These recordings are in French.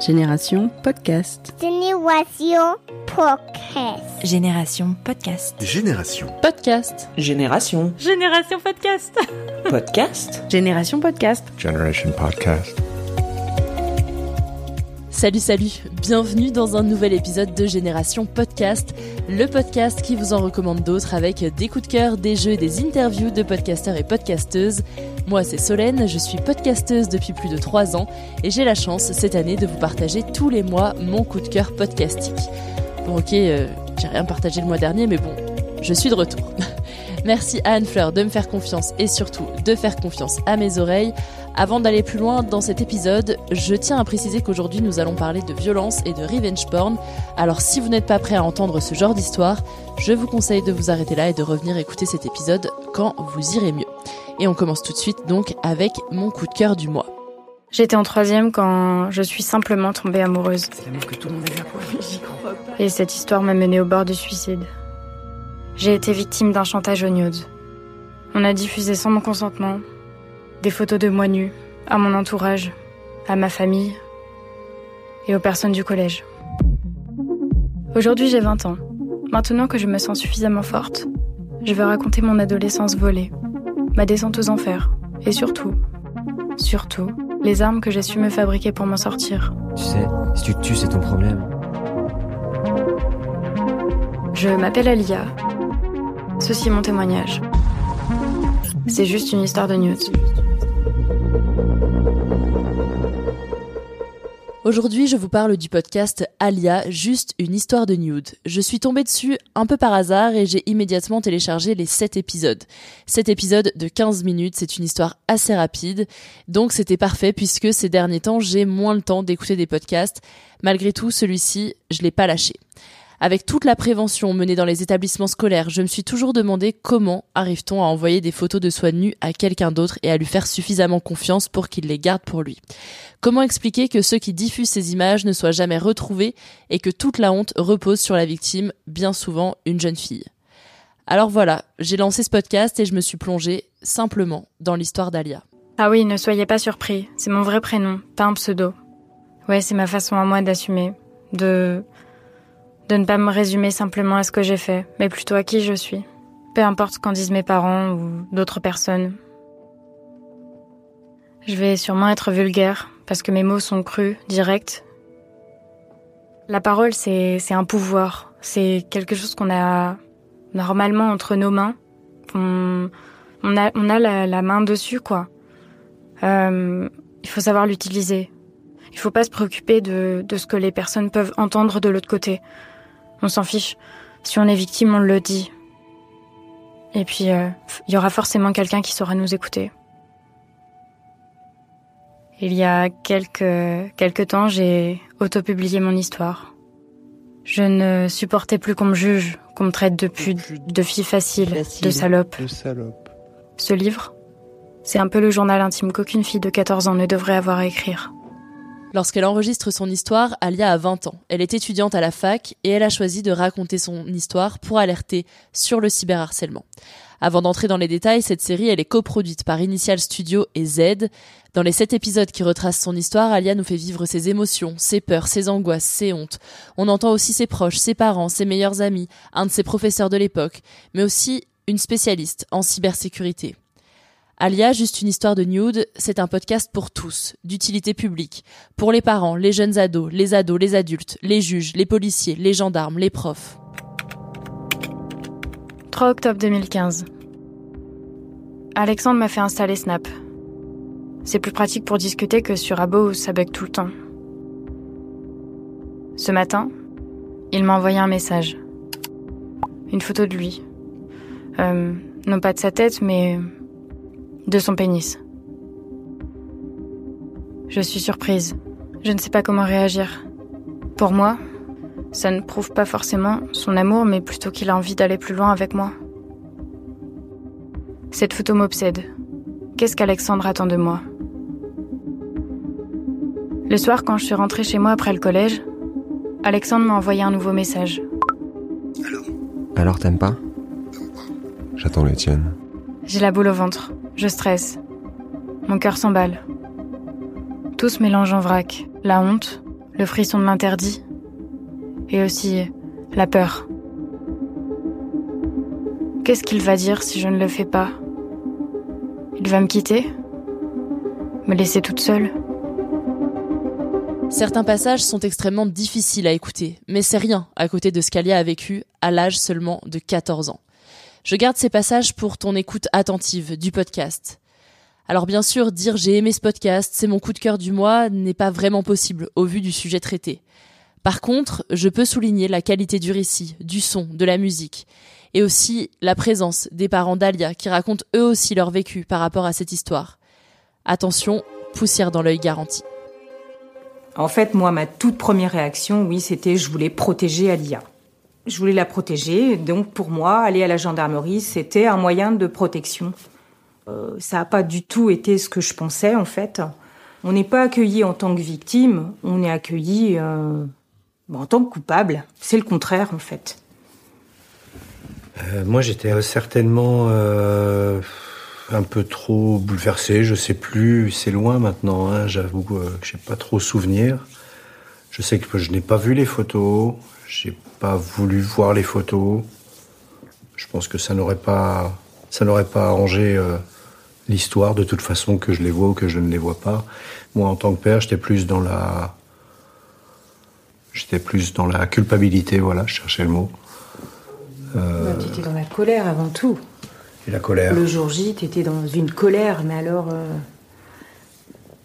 Génération Podcast. Génération Podcast. Génération Podcast. Génération. Podcast. Génération. Génération Podcast. Podcast. Génération Podcast. Generation Podcast. Salut, salut, bienvenue dans un nouvel épisode de Génération Podcast, le podcast qui vous en recommande d'autres avec des coups de cœur, des jeux et des interviews de podcasteurs et podcasteuses. Moi c'est Solène, je suis podcasteuse depuis plus de 3 ans et j'ai la chance cette année de vous partager tous les mois mon coup de cœur podcastique. Bon ok, euh, j'ai rien partagé le mois dernier mais bon, je suis de retour. Merci à Anne-Fleur de me faire confiance et surtout de faire confiance à mes oreilles. Avant d'aller plus loin dans cet épisode, je tiens à préciser qu'aujourd'hui nous allons parler de violence et de revenge porn. Alors si vous n'êtes pas prêt à entendre ce genre d'histoire, je vous conseille de vous arrêter là et de revenir écouter cet épisode quand vous irez mieux. Et on commence tout de suite donc avec mon coup de cœur du mois. J'étais en troisième quand je suis simplement tombée amoureuse. C'est l'amour que tout le monde a vu J'y crois pas. Et cette histoire m'a menée au bord du suicide. J'ai été victime d'un chantage au nude. On a diffusé sans mon consentement des photos de moi nue à mon entourage, à ma famille et aux personnes du collège. Aujourd'hui j'ai 20 ans. Maintenant que je me sens suffisamment forte, je vais raconter mon adolescence volée, ma descente aux enfers et surtout, surtout, les armes que j'ai su me fabriquer pour m'en sortir. Tu sais, si tu te tues, c'est ton problème. Je m'appelle Alia. Ceci est mon témoignage. C'est juste une histoire de news. Aujourd'hui, je vous parle du podcast Alia, juste une histoire de nude. Je suis tombée dessus un peu par hasard et j'ai immédiatement téléchargé les 7 épisodes. 7 épisodes de 15 minutes, c'est une histoire assez rapide, donc c'était parfait puisque ces derniers temps, j'ai moins le temps d'écouter des podcasts. Malgré tout, celui-ci, je l'ai pas lâché. Avec toute la prévention menée dans les établissements scolaires, je me suis toujours demandé comment arrive-t-on à envoyer des photos de soi nue à quelqu'un d'autre et à lui faire suffisamment confiance pour qu'il les garde pour lui. Comment expliquer que ceux qui diffusent ces images ne soient jamais retrouvés et que toute la honte repose sur la victime, bien souvent une jeune fille? Alors voilà, j'ai lancé ce podcast et je me suis plongée simplement dans l'histoire d'Alia. Ah oui, ne soyez pas surpris, c'est mon vrai prénom, pas un pseudo. Ouais, c'est ma façon à moi d'assumer, de de ne pas me résumer simplement à ce que j'ai fait, mais plutôt à qui je suis. Peu importe ce qu'en disent mes parents ou d'autres personnes. Je vais sûrement être vulgaire, parce que mes mots sont crus, directs. La parole, c'est un pouvoir. C'est quelque chose qu'on a normalement entre nos mains. On, a, la, main dessus, quoi. Euh, il faut savoir l'utiliser. Il faut pas se préoccuper de ce que les personnes peuvent entendre de l'autre côté. On s'en fiche. Si on est victime, on le dit. Et puis, il euh, y aura forcément quelqu'un qui saura nous écouter. Il y a quelques, quelques temps, j'ai autopublié mon histoire. Je ne supportais plus qu'on me juge, qu'on me traite de pute, de fille facile, de salope. De salope. Ce livre, c'est un peu le journal intime qu'aucune fille de 14 ans ne devrait avoir à écrire. Lorsqu'elle enregistre son histoire, Alia a 20 ans. Elle est étudiante à la fac et elle a choisi de raconter son histoire pour alerter sur le cyberharcèlement. Avant d'entrer dans les détails, cette série, elle est coproduite par Initial Studio et Z. Dans les sept épisodes qui retracent son histoire, Alia nous fait vivre ses émotions, ses peurs, ses angoisses, ses hontes. On entend aussi ses proches, ses parents, ses meilleurs amis, un de ses professeurs de l'époque, mais aussi une spécialiste en cybersécurité. Alia, juste une histoire de nude, c'est un podcast pour tous, d'utilité publique, pour les parents, les jeunes ados, les ados, les adultes, les juges, les policiers, les gendarmes, les profs. 3 octobre 2015. Alexandre m'a fait installer Snap. C'est plus pratique pour discuter que sur Abo où ça bug tout le temps. Ce matin, il m'a envoyé un message. Une photo de lui. Euh, non pas de sa tête, mais de son pénis. Je suis surprise. Je ne sais pas comment réagir. Pour moi, ça ne prouve pas forcément son amour, mais plutôt qu'il a envie d'aller plus loin avec moi. Cette photo m'obsède. Qu'est-ce qu'Alexandre attend de moi? Le soir, quand je suis rentrée chez moi après le collège, Alexandre m'a envoyé un nouveau message. Alors t'aimes pas? J'attends les tiennes. J'ai la boule au ventre. Je stresse. Mon cœur s'emballe. Tout se mélange en vrac. La honte, le frisson de l'interdit, et aussi la peur. Qu'est-ce qu'il va dire si je ne le fais pas? Il va me quitter? Me laisser toute seule? Certains passages sont extrêmement difficiles à écouter, mais c'est rien à côté de ce qu'Alia a vécu à l'âge seulement de 14 ans. Je garde ces passages pour ton écoute attentive du podcast. Alors bien sûr, dire j'ai aimé ce podcast, c'est mon coup de cœur du mois, n'est pas vraiment possible au vu du sujet traité. Par contre, je peux souligner la qualité du récit, du son, de la musique, et aussi la présence des parents d'Alia qui racontent eux aussi leur vécu par rapport à cette histoire. Attention, poussière dans l'œil garantie. En fait, moi, ma toute première réaction, oui, c'était je voulais protéger Alia. Je voulais la protéger, donc pour moi, aller à la gendarmerie, c'était un moyen de protection. Euh, ça n'a pas du tout été ce que je pensais, en fait. On n'est pas accueilli en tant que victime, on est accueilli euh, en tant que coupable. C'est le contraire, en fait. Euh, moi, j'étais certainement un peu trop bouleversé. Je sais plus, c'est loin maintenant. Hein, J'avoue que j'ai pas trop souvenir. Je sais que je n'ai pas vu les photos. J'ai pas voulu voir les photos. Je pense que ça n'aurait pas, ça n'aurait pas arrangé euh, l'histoire de toute façon que je les vois ou que je ne les vois pas. Moi, en tant que père, j'étais plus dans la, j'étais plus dans la culpabilité. Voilà, je cherchais le mot. Euh, Tu étais dans la colère avant tout. et la colère. Le jour J, tu étais dans une colère, mais alors. euh,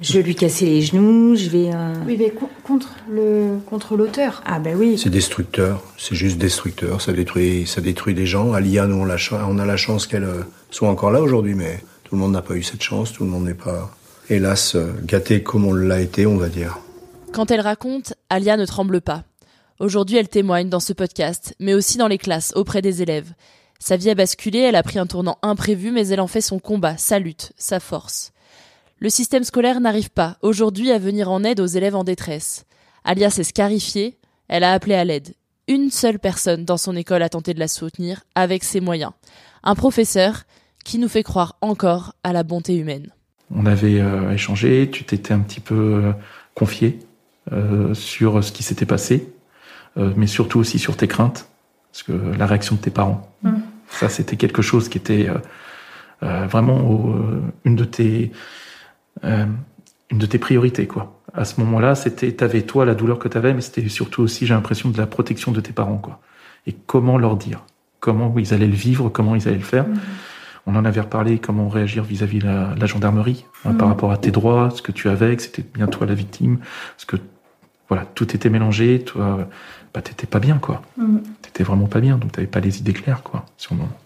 je vais lui casser les genoux, je vais. euh, Oui, mais contre le contre l'auteur. Ah, ben oui. C'est destructeur, c'est juste destructeur, ça détruit, ça détruit des gens. Alia, nous, on, la on a la chance qu'elle euh, soit encore là aujourd'hui, mais tout le monde n'a pas eu cette chance, tout le monde n'est pas, hélas, euh, gâté comme on l'a été, on va dire. Quand elle raconte, Alia ne tremble pas. Aujourd'hui, elle témoigne dans ce podcast, mais aussi dans les classes, auprès des élèves. Sa vie a basculé, elle a pris un tournant imprévu, mais elle en fait son combat, sa lutte, sa force. Le système scolaire n'arrive pas, aujourd'hui, à venir en aide aux élèves en détresse. Alia s'est scarifiée, elle a appelé à l'aide. Une seule personne dans son école a tenté de la soutenir, avec ses moyens. Un professeur qui nous fait croire encore à la bonté humaine. On avait euh, échangé, tu t'étais un petit peu euh, confié euh, sur ce qui s'était passé, euh, mais surtout aussi sur tes craintes, parce que la réaction de tes parents, Mm. ça c'était quelque chose qui était euh, euh, vraiment euh, une de tes euh, une de tes priorités quoi. À ce moment-là, c'était t'avais toi la douleur que t'avais, mais c'était surtout aussi j'ai l'impression de la protection de tes parents quoi. Et comment leur dire, comment ils allaient le vivre, comment ils allaient le faire? On en avait reparlé, comment réagir vis-à-vis de la, la gendarmerie, hein, par Mhm. rapport à tes droits, ce que tu avais, que c'était bien toi la victime, parce que voilà, tout était mélangé, toi, bah t'étais pas bien quoi, Mhm. t'étais vraiment pas bien, donc t'avais pas les idées claires quoi sur le moment.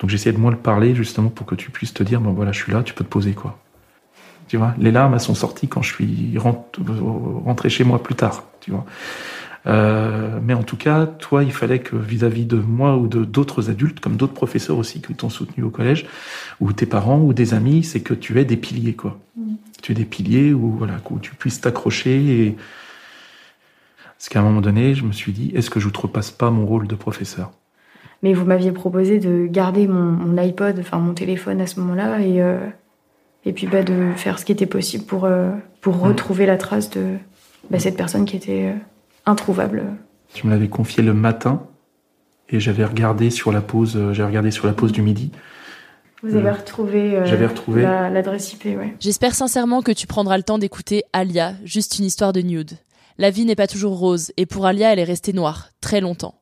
Donc j'essayais de moins le parler justement pour que tu puisses te dire, bon voilà, je suis là, tu peux te poser quoi. Tu vois, les larmes elles sont sorties quand je suis rent- rentré chez moi plus tard, tu vois. Euh, mais en tout cas, toi, il fallait que vis-à-vis de moi ou de d'autres adultes, comme d'autres professeurs aussi qui t'ont soutenu au collège, ou tes parents ou des amis, c'est que tu aies des piliers, quoi. Mhm. Tu aies des piliers où voilà, où tu puisses t'accrocher. Et parce qu'à un moment donné, je me suis dit, est-ce que je outrepasse pas mon rôle de professeur? Mais vous m'aviez proposé de garder mon, mon iPod, enfin mon téléphone à ce moment-là, et, euh, et puis bah, de faire ce qui était possible pour, euh, pour retrouver la trace de bah, cette personne qui était euh, introuvable. Tu me l'avais confié le matin et j'avais regardé sur la pause, euh, j'ai regardé sur la pause du midi. Vous avez retrouvé, euh, j'avais retrouvé. la- l'adresse IP, ouais. J'espère sincèrement que tu prendras le temps d'écouter Alia, juste une histoire de nude. La vie n'est pas toujours rose, et pour Alia, elle est restée noire, très longtemps.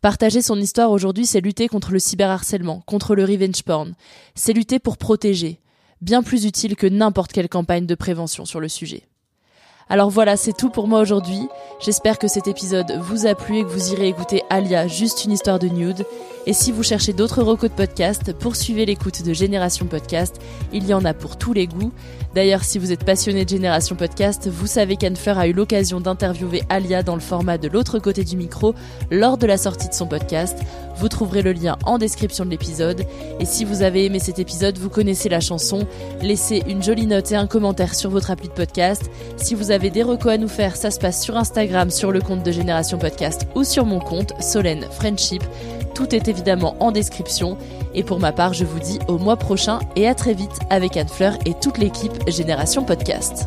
Partager son histoire aujourd'hui, c'est lutter contre le cyberharcèlement, contre le revenge porn. C'est lutter pour protéger. Bien plus utile que n'importe quelle campagne de prévention sur le sujet. Alors voilà, c'est tout pour moi aujourd'hui. J'espère que cet épisode vous a plu et que vous irez écouter Alia, juste une histoire de nude. Et si vous cherchez d'autres recos de podcast, poursuivez l'écoute de Génération Podcast. Il y en a pour tous les goûts. D'ailleurs, si vous êtes passionné de Génération Podcast, vous savez qu'Anne Fleur a eu l'occasion d'interviewer Alia dans le format de l'autre côté du micro lors de la sortie de son podcast. Vous trouverez le lien en description de l'épisode. Et si vous avez aimé cet épisode, vous connaissez la chanson, laissez une jolie note et un commentaire sur votre appli de podcast. Si vous avez des recos à nous faire, ça se passe sur Instagram, sur le compte de Génération Podcast ou sur mon compte, Solène Friendship. Tout est évidemment en description. Et pour ma part, je vous dis au mois prochain et à très vite avec Anne Fleur et toute l'équipe Génération Podcast.